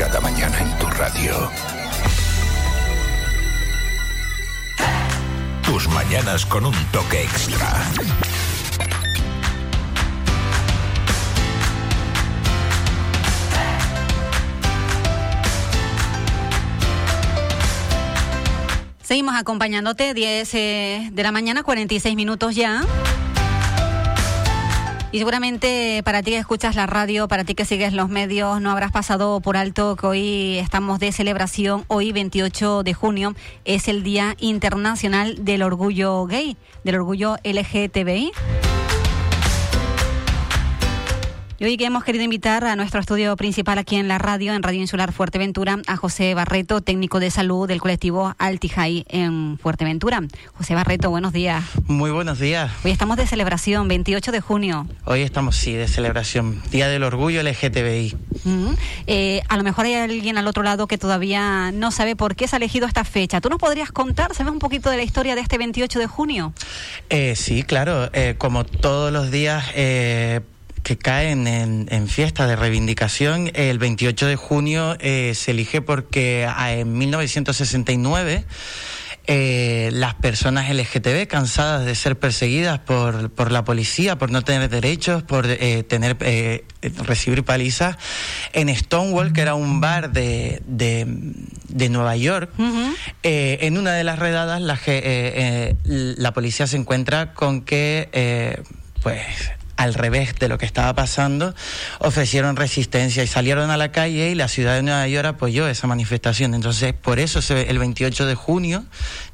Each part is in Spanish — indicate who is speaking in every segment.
Speaker 1: Cada mañana en tu radio. Tus mañanas con un toque extra.
Speaker 2: Seguimos acompañándote, 10 eh, de la mañana, 46 minutos ya. Y seguramente para ti que escuchas la radio, para ti que sigues los medios, no habrás pasado por alto que hoy estamos de celebración. Hoy, 28 de junio, es el Día Internacional del Orgullo Gay, del Orgullo LGTBI. Y hoy que hemos querido invitar a nuestro estudio principal aquí en la radio, en Radio Insular Fuerteventura, a José Barreto, técnico de salud del colectivo Altijai en Fuerteventura. José Barreto, buenos días.
Speaker 3: Muy buenos días.
Speaker 2: Hoy estamos de celebración, 28 de junio.
Speaker 3: Hoy estamos, sí, de celebración. Día del Orgullo LGTBI.
Speaker 2: Eh, a lo mejor hay alguien al otro lado que todavía no sabe por qué se ha elegido esta fecha. ¿Tú nos podrías contar, sabes un poquito de la historia de este 28 de junio?
Speaker 3: Eh, sí, claro. Eh, como todos los días eh, que caen en, en, fiesta de reivindicación, el 28 de junio eh, se elige porque ah, en 1969 eh, las personas LGTB cansadas de ser perseguidas por, por la policía, por no tener derechos, por eh, tener eh, recibir palizas, en Stonewall, que era un bar de, de, de Nueva York, uh -huh. en una de las redadas la, la policía se encuentra con que pues al revés de lo que estaba pasando, ofrecieron resistencia y salieron a la calle y la ciudad de Nueva York apoyó esa manifestación. Entonces, por eso se, el 28 de junio,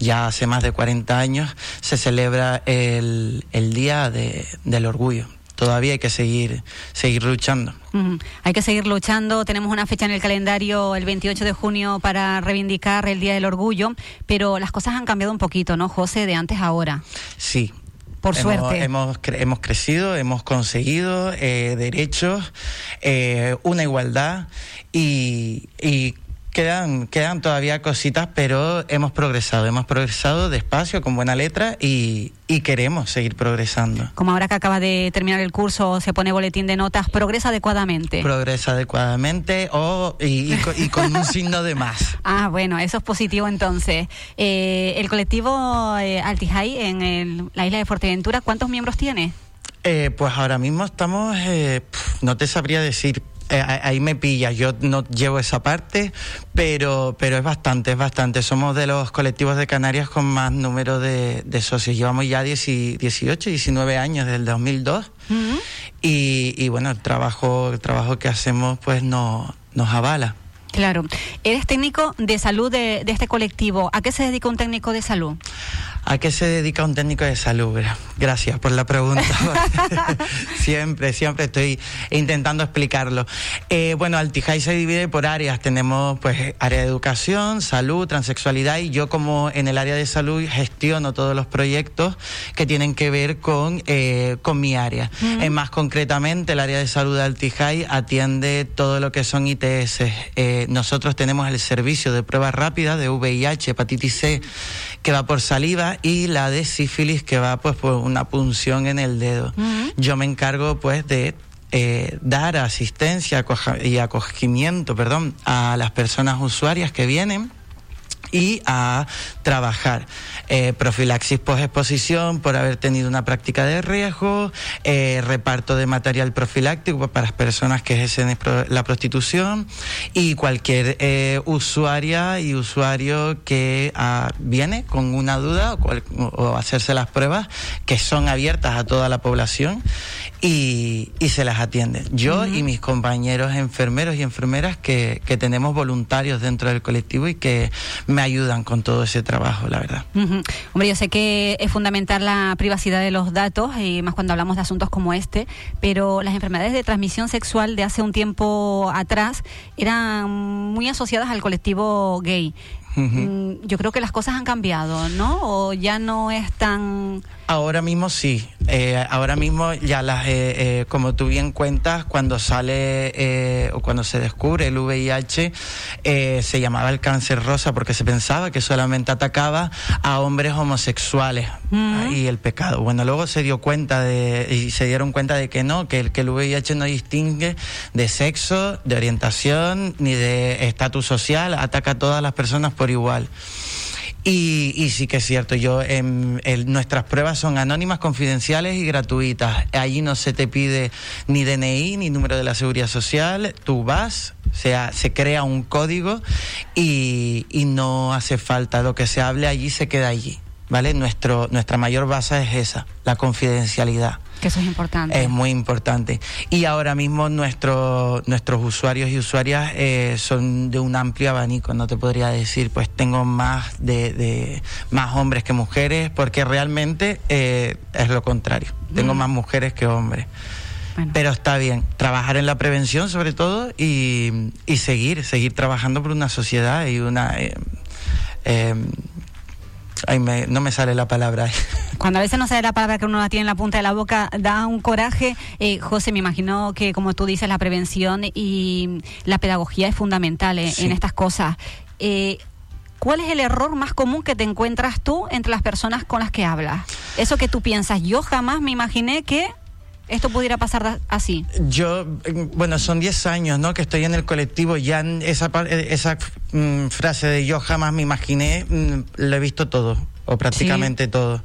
Speaker 3: ya hace más de 40 años, se celebra el, el Día de, del Orgullo todavía hay que seguir seguir luchando.
Speaker 2: Uh -huh. Hay que seguir luchando. Tenemos una fecha en el calendario, el 28 de junio, para reivindicar el Día del Orgullo, pero las cosas han cambiado un poquito, ¿no, José? De antes a ahora.
Speaker 3: Sí,
Speaker 2: por
Speaker 3: hemos,
Speaker 2: suerte.
Speaker 3: Hemos, hemos, crecido, hemos conseguido eh, derechos, eh, una igualdad y, y quedan, quedan todavía cositas, pero hemos progresado, hemos progresado despacio, con buena letra y, y, queremos seguir progresando.
Speaker 2: Como ahora que acaba de terminar el curso, se pone boletín de notas, progresa adecuadamente.
Speaker 3: Progresa adecuadamente o, y, y, y con un signo de más.
Speaker 2: Ah, bueno, eso es positivo entonces. Eh, el colectivo eh, Altijai en el, la isla de Fuerteventura, ¿cuántos miembros tiene?
Speaker 3: Eh, pues ahora mismo estamos, eh, pf, no te sabría decir, eh, ahí me pilla, yo no llevo esa parte, pero, pero es bastante, es bastante. Somos de los colectivos de Canarias con más número de, de socios. Llevamos ya 10, 18, 19 años, desde el 2002. Uh -huh. y, y, bueno, el trabajo, el trabajo que hacemos pues no, nos avala.
Speaker 2: Claro. Eres técnico de salud de, de este colectivo. ¿A qué se dedica un técnico de salud?
Speaker 3: ¿A qué se dedica un técnico de salud? Gracias por la pregunta. siempre, siempre estoy intentando explicarlo. Eh, bueno, Altijai se divide por áreas. Tenemos pues área de educación, salud, transexualidad y yo como en el área de salud gestiono todos los proyectos que tienen que ver con, eh, con mi área. Uh -huh. eh, más concretamente, el área de salud de Altijai atiende todo lo que son ITS. Eh, nosotros tenemos el servicio de pruebas rápidas de VIH, hepatitis C, que va por saliva y la de sífilis que va pues por una punción en el dedo. Uh -huh. Yo me encargo pues de eh, dar asistencia y acogimiento, perdón, a las personas usuarias que vienen y a trabajar. Eh, profilaxis post-exposición por haber tenido una práctica de riesgo, eh, reparto de material profiláctico para las personas que ejercen la prostitución y cualquier eh, usuaria y usuario que ah, viene con una duda o, o, hacerse las pruebas que son abiertas a toda la población y, y se las atiende. Yo uh -huh. y mis compañeros enfermeros y enfermeras que, que tenemos voluntarios dentro del colectivo y que me ayudan con todo ese trabajo, la verdad.
Speaker 2: Uh -huh. Hombre, yo sé que es fundamental la privacidad de los datos, y más cuando hablamos de asuntos como este, pero las enfermedades de transmisión sexual de hace un tiempo atrás eran muy asociadas al colectivo gay. Mm, yo creo que las cosas han cambiado, ¿no? O ya no es tan...
Speaker 3: Ahora mismo sí. Eh, ahora mismo ya las, eh, eh, como tú bien cuentas, cuando sale o cuando se descubre el VIH, se llamaba el cáncer rosa porque se pensaba que solamente atacaba a hombres homosexuales y el pecado. Bueno, luego se dio cuenta de y se dieron cuenta de que no, que el, que el VIH no distingue de sexo, de orientación ni de estatus social, ataca a todas las personas por igual. Y, sí que es cierto, yo en, nuestras pruebas son anónimas, confidenciales y gratuitas. Allí no se te pide ni DNI ni número de la seguridad social. Tú vas, o sea, se crea un código y, y no hace falta. Lo que se hable allí se queda allí. ¿Vale? Nuestro, nuestra mayor base es esa, la confidencialidad.
Speaker 2: Que eso es importante.
Speaker 3: Es muy importante. Y ahora mismo nuestro, nuestros usuarios y usuarias eh, son de un amplio abanico, no te podría decir, pues tengo más de, más hombres que mujeres, porque realmente eh, es lo contrario. Tengo mm. más mujeres que hombres. Pero está bien, trabajar en la prevención sobre todo y, y seguir, seguir trabajando por una sociedad y una... Eh, no me sale la palabra.
Speaker 2: Cuando a veces no sale la palabra que uno la tiene en la punta de la boca, da un coraje. Eh, José, me imagino que, como tú dices, la prevención y la pedagogía es fundamental eh, en estas cosas. Eh, ¿Cuál es el error más común que te encuentras tú entre las personas con las que hablas? Eso que tú piensas, yo jamás me imaginé que esto pudiera pasar así?
Speaker 3: Yo, bueno, son 10 años, ¿no? Que estoy en el colectivo, ya esa, esa mm, frase de yo jamás me imaginé, mm, lo he visto todo o prácticamente todo.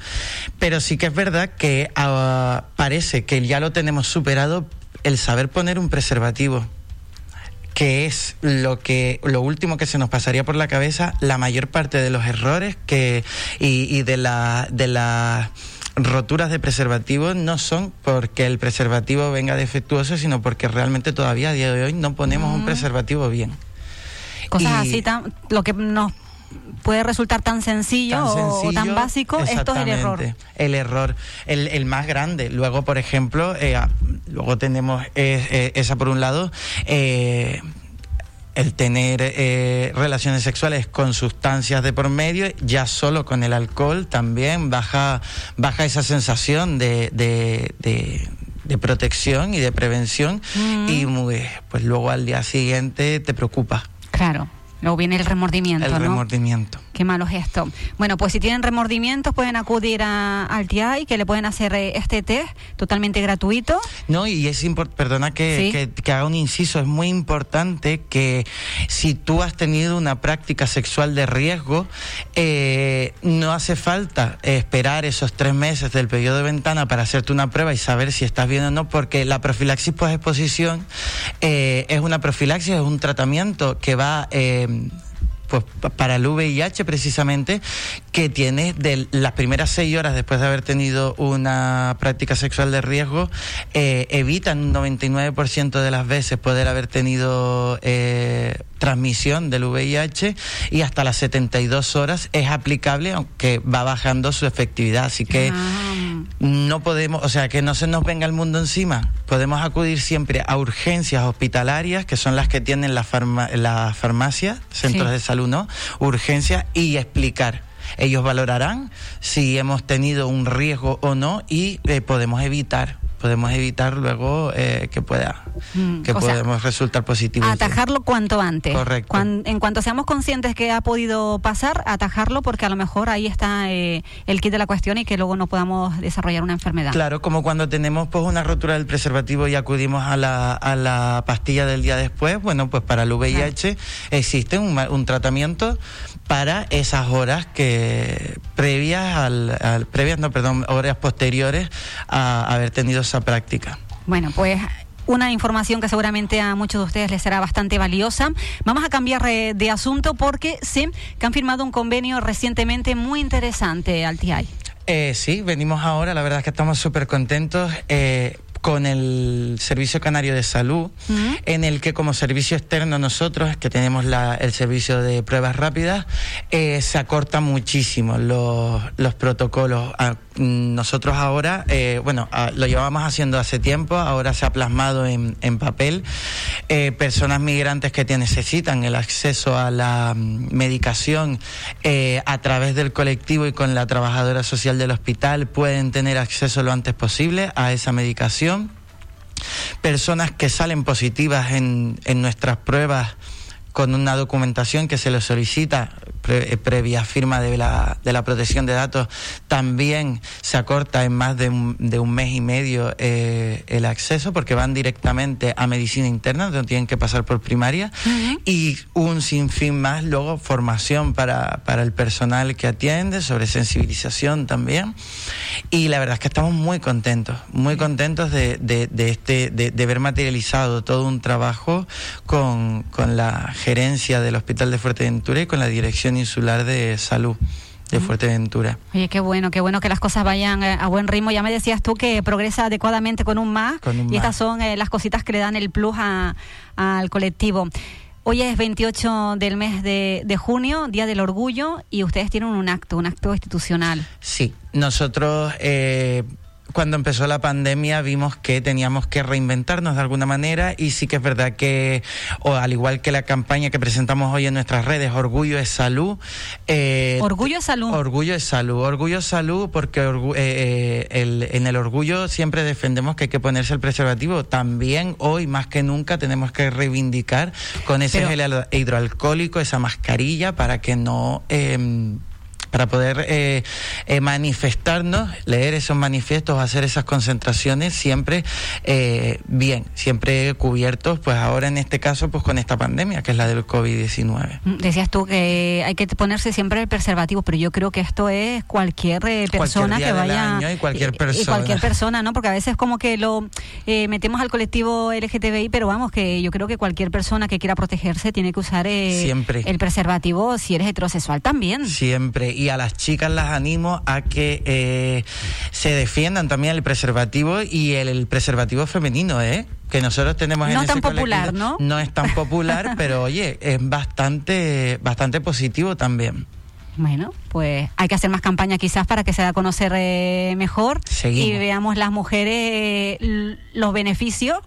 Speaker 3: Pero sí que es verdad que ah, parece que ya lo tenemos superado el saber poner un preservativo que es lo que lo último que se nos pasaría por la cabeza la mayor parte de los errores que y, y de la de la roturas de preservativos no son porque el preservativo venga defectuoso, sino porque realmente todavía a día de hoy no ponemos un mm. preservativo bien.
Speaker 2: Cosas así, tan, lo que nos puede resultar tan sencillo, o tan básico, esto es el error.
Speaker 3: El error, el, el más grande. Luego, por ejemplo, eh, ah, luego tenemos eh, eh, esa por un lado. Eh, el tener eh, relaciones sexuales con sustancias de por medio, ya solo con el alcohol también baja, baja esa sensación de, de, de, protección y de prevención mm. y pues luego al día siguiente te preocupa.
Speaker 2: Claro. Luego viene el remordimiento.
Speaker 3: El remordimiento.
Speaker 2: Qué malo gesto. Bueno, pues si tienen remordimientos pueden acudir a, al TI, que le pueden hacer eh, este test totalmente gratuito.
Speaker 3: No, y es importante, perdona que, que, haga un inciso, es muy importante que si tú has tenido una práctica sexual de riesgo, eh, no hace falta esperar esos tres meses del periodo de ventana para hacerte una prueba y saber si estás bien o no, porque la profilaxis post-exposición eh, es una profilaxis, es un tratamiento que va... Eh, pues para el VIH precisamente, que tiene de las primeras seis horas después de haber tenido una práctica sexual de riesgo, eh, evitan un 99% de las veces poder haber tenido eh, transmisión del VIH y hasta las 72 horas es aplicable, aunque va bajando su efectividad. Así que ah. No podemos, o sea, que no se nos venga el mundo encima. Podemos acudir siempre a urgencias hospitalarias, que son las que tienen las la farmacias, centros de salud, ¿no? Urgencias y explicar ellos valorarán si hemos tenido un riesgo o no y eh, podemos evitar podemos evitar luego eh, que pueda mm, que podemos resultar positivos.
Speaker 2: Atajarlo cuanto antes.
Speaker 3: Correcto.
Speaker 2: en cuanto seamos conscientes que ha podido pasar, atajarlo porque a lo mejor ahí está eh, el kit de la cuestión y que luego no podamos desarrollar una enfermedad.
Speaker 3: Claro, como cuando tenemos pues una rotura del preservativo y acudimos a la, a la pastilla del día después, bueno, pues para el VIH existe un, un tratamiento para esas horas que previas al, previas no perdón horas posteriores a haber tenido esa práctica
Speaker 2: bueno pues una información que seguramente a muchos de ustedes les será bastante valiosa. Vamos a cambiar de asunto porque sí, que han firmado un convenio recientemente muy interesante, Alti
Speaker 3: Eh, sí, venimos ahora, la verdad es que estamos súper contentos. Eh, con el Servicio Canario de Salud, en el que como servicio externo nosotros, que tenemos el servicio de pruebas rápidas, eh, se acortan muchísimo los, los protocolos. mm, nosotros ahora, eh, bueno, lo llevamos haciendo hace tiempo, ahora se ha plasmado en, papel. Eh, personas migrantes que necesitan el acceso a la mm, medicación eh, a través del colectivo y con la trabajadora social del hospital pueden tener acceso lo antes posible a esa medicación. Personas que salen positivas en, en nuestras pruebas con una documentación que se le solicita eh, previa firma de la, de la protección de datos, también se acorta en más de un, de un mes y medio eh, el acceso porque van directamente a medicina interna, donde tienen que pasar por primaria, y un sinfín más, luego formación para, para el personal que atiende, sobre sensibilización también. Y la verdad es que estamos muy contentos, muy contentos de, de, de este, de, de, ver materializado todo un trabajo con, con la gerencia del Hospital de Fuerteventura y con la Dirección Insular de Salud de Fuerteventura.
Speaker 2: Oye, qué bueno, qué bueno que las cosas vayan eh, a buen ritmo. Ya me decías tú que progresa adecuadamente con un más y estas son eh, las cositas que le dan el plus al colectivo. Hoy es 28 del mes de, de, junio, Día del Orgullo, y ustedes tienen un acto, un acto institucional.
Speaker 3: Sí, nosotros eh, cuando empezó la pandemia vimos que teníamos que reinventarnos de alguna manera y sí que es verdad que, o al igual que la campaña que presentamos hoy en nuestras redes, Orgullo es Salud.
Speaker 2: Eh, orgullo es Salud.
Speaker 3: Orgullo es Salud. Orgullo es Salud porque eh, eh, en el orgullo siempre defendemos que hay que ponerse el preservativo. También hoy, más que nunca, tenemos que reivindicar con ese gel hidroalcohólico, esa mascarilla, para que no em, para poder eh, eh, manifestarnos, leer esos manifiestos, hacer esas concentraciones siempre eh, bien, siempre cubiertos, pues ahora en este caso, pues con esta pandemia que es la del COVID-19.
Speaker 2: Mm, decías tú que hay que ponerse siempre el preservativo, pero yo creo que esto es cualquier persona que vaya...
Speaker 3: y cualquier persona.
Speaker 2: Y cualquier persona, ¿no? Porque a veces como que lo metemos al colectivo LGTBI, pero vamos, que yo creo que cualquier persona que quiera protegerse tiene que usar
Speaker 3: siempre.
Speaker 2: el preservativo si eres heterosexual también.
Speaker 3: Siempre y a las chicas las animo a que eh, se defiendan también el preservativo y el, preservativo femenino, ¿eh? Que nosotros tenemos
Speaker 2: no
Speaker 3: en
Speaker 2: tan popular, ¿no?
Speaker 3: No es tan popular, pero oye, es bastante, bastante positivo también.
Speaker 2: Bueno, pues hay que hacer más campaña quizás para que se dé a conocer eh, mejor y veamos las mujeres los beneficios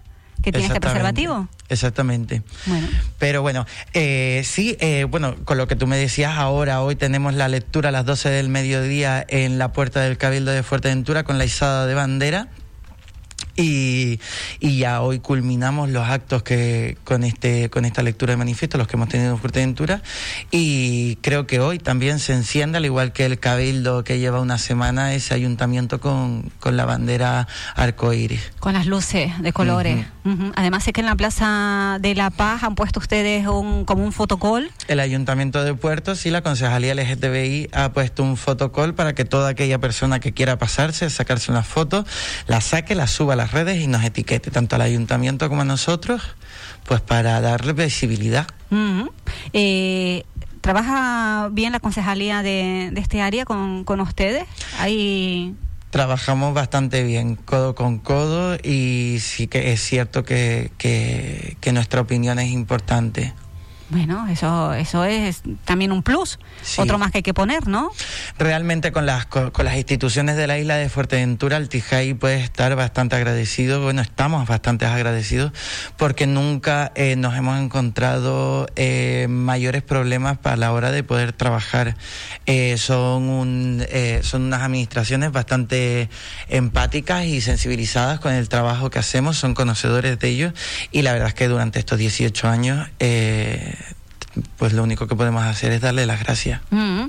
Speaker 2: que tiene este preservativo.
Speaker 3: Exactamente. Bueno. Pero bueno, eh, sí, eh, bueno, con lo que tú me decías ahora, hoy tenemos la lectura a las 12 del mediodía en la puerta del Cabildo de Fuerteventura con la izada de bandera y, y, ya hoy culminamos los actos que con este con esta lectura de manifiesto, los que hemos tenido en Fuerteventura. Y creo que hoy también se enciende, al igual que el Cabildo que lleva una semana, ese ayuntamiento con, con la bandera arcoíris.
Speaker 2: Con las luces de colores. Además, sé que en la Plaza de la Paz han puesto ustedes un, como un fotocol.
Speaker 3: El Ayuntamiento de Puertos y la Concejalía LGTBI ha puesto un fotocol para que toda aquella persona que quiera pasarse, sacarse una foto, la saque, la suba a las redes y nos etiquete, tanto al Ayuntamiento como a nosotros, pues para darle visibilidad.
Speaker 2: Eh, ¿Trabaja bien la Concejalía de, este área con, con ustedes? ¿Hay
Speaker 3: trabajamos bastante bien, codo con codo, y sí que es cierto que, que, que nuestra opinión es importante.
Speaker 2: Bueno, eso, eso es también un plus, otro más que hay que poner, ¿no?
Speaker 3: Realmente con las, con, las instituciones de la isla de Fuerteventura, el Tijay puede estar bastante agradecido, bueno, estamos bastante agradecidos porque nunca eh, nos hemos encontrado eh, mayores problemas para la hora de poder trabajar. Eh, son, un, son unas administraciones bastante empáticas y sensibilizadas con el trabajo que hacemos, son conocedores de ello y la verdad es que durante estos 18 años pues lo único que podemos hacer es darle las gracias.
Speaker 2: Mm.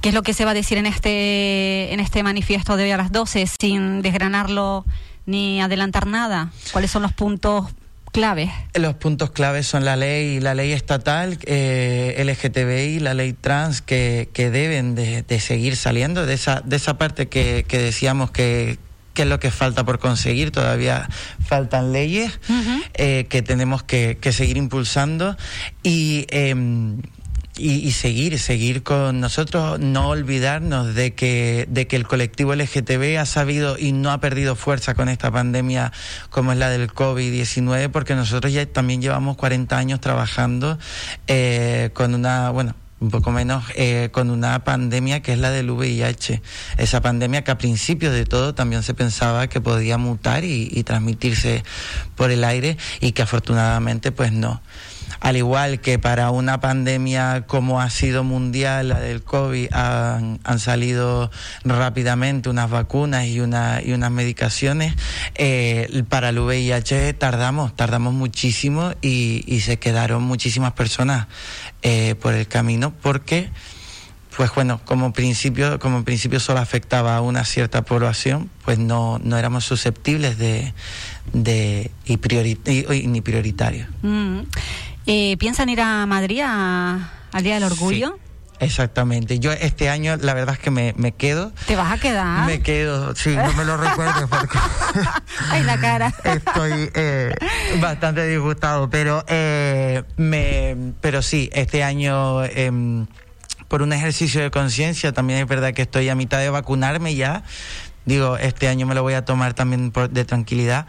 Speaker 2: ¿Qué es lo que se va a decir en este, en este manifiesto de hoy a las 12 sin desgranarlo ni adelantar nada? ¿Cuáles son los puntos claves?
Speaker 3: Los puntos claves son la ley, la ley estatal, eh, LGTBI, la ley trans, que, que deben de, de, seguir saliendo de esa, de esa parte que, que decíamos que, qué es lo que falta por conseguir. Todavía faltan leyes eh, que tenemos que, seguir impulsando em, y, y, seguir, seguir con nosotros, no olvidarnos de que, de que el colectivo LGTB ha sabido y no ha perdido fuerza con esta pandemia como es la del COVID-19, porque nosotros ya también llevamos 40 años trabajando eh, con una, bueno, un poco menos eh, con una pandemia que es la del VIH. Esa pandemia que a principios de todo también se pensaba que podía mutar y, y transmitirse por el aire y que afortunadamente pues no al igual que para una pandemia como ha sido mundial, la del COVID, han, salido rápidamente unas vacunas y, una, y unas medicaciones, eh, para el VIH tardamos, tardamos muchísimo y, y se quedaron muchísimas personas eh, por el camino porque pues bueno, como principio, como principio solo afectaba a una cierta población, pues no, no éramos susceptibles de, de y, ni prioritarios.
Speaker 2: Mm. Eh, ¿Piensan ir a Madrid al Día del Orgullo?
Speaker 3: Exactamente. Yo este año, la verdad es que me, me, quedo.
Speaker 2: ¿Te vas a quedar?
Speaker 3: Me quedo, sí, no me lo recuerdo porque.
Speaker 2: Ay, la cara.
Speaker 3: Estoy eh, bastante disgustado, pero, eh, me, pero sí, este año. Em, por un ejercicio de conciencia, también es verdad que estoy a mitad de vacunarme ya, digo, este año me lo voy a tomar también de tranquilidad.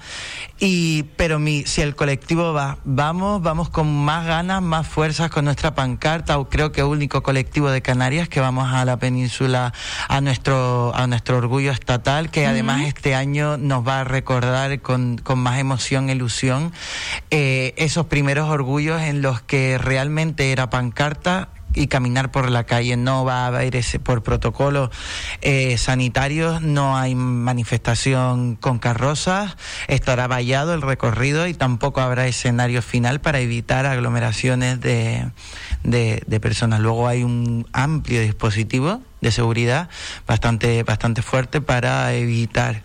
Speaker 3: Y, pero mi, si el colectivo va, vamos, vamos con más ganas, más fuerzas con nuestra pancarta, o creo que único colectivo de Canarias que vamos a la península a nuestro, a nuestro orgullo estatal, que además este año nos va a recordar con, con más emoción, ilusión, eh, esos primeros orgullos en los que realmente era pancarta y caminar por la calle. No va a haber ese, por protocolo eh, sanitarios, no hay manifestación con carrozas, estará vallado el recorrido y tampoco habrá escenario final para evitar aglomeraciones de, de, personas. Luego hay un amplio dispositivo de seguridad bastante, bastante fuerte para evitar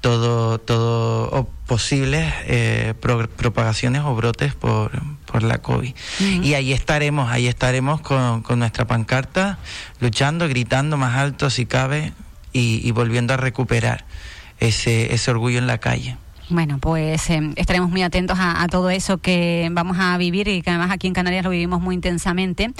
Speaker 3: todo, todo posibles eh, propagaciones o brotes por, por la COVID. Y ahí estaremos, ahí estaremos con, con, nuestra pancarta, luchando, gritando más alto si cabe y, y volviendo a recuperar ese, ese orgullo en la calle.
Speaker 2: Bueno, pues eh, estaremos muy atentos a, todo eso que vamos a vivir y que además aquí en Canarias lo vivimos muy intensamente.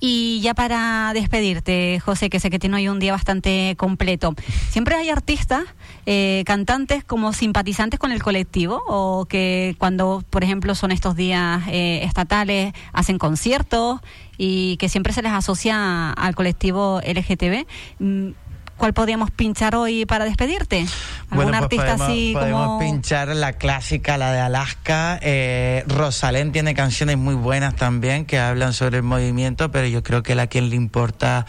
Speaker 2: Y ya para despedirte, José, que sé que tiene hoy un día bastante completo, ¿siempre hay artistas, eh, cantantes como simpatizantes con el colectivo o que cuando, por ejemplo, son estos días eh, estatales, hacen conciertos y que siempre se les asocia al colectivo LGTB? ¿Cuál podríamos pinchar hoy para despedirte? ¿Algún
Speaker 3: bueno,
Speaker 2: pues artista
Speaker 3: podemos,
Speaker 2: así
Speaker 3: podemos pinchar la clásica, la de Alaska. Eh, Rosalén tiene canciones muy buenas también que hablan sobre el movimiento, pero yo creo que la quien le importa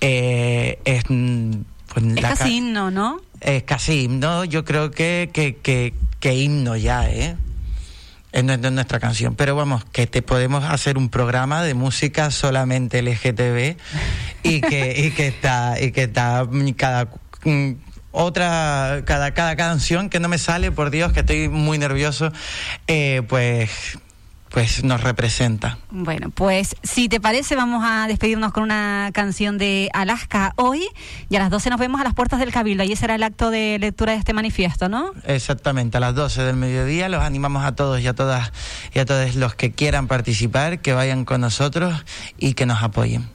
Speaker 3: eh, es...
Speaker 2: Mm, pues, es casi himno, ¿no?
Speaker 3: Es casi himno. Yo creo que, que, que, que himno ya, ¿eh? Es nuestra canción. Pero vamos, que te podemos hacer un programa de música solamente LGTB y que, y que está, y que está cada mm, otra, cada, cada canción que no me sale, por Dios, que estoy muy nervioso, eh, pues pues nos representa.
Speaker 2: Bueno, pues si te parece vamos a despedirnos con una canción de Alaska hoy y a las 12 nos vemos a las puertas del Cabildo. Ahí será el acto de lectura de este manifiesto, ¿no?
Speaker 3: Exactamente, a las 12 del mediodía los animamos a todos y a todas y a todos los que quieran participar, que vayan con nosotros y que nos apoyen.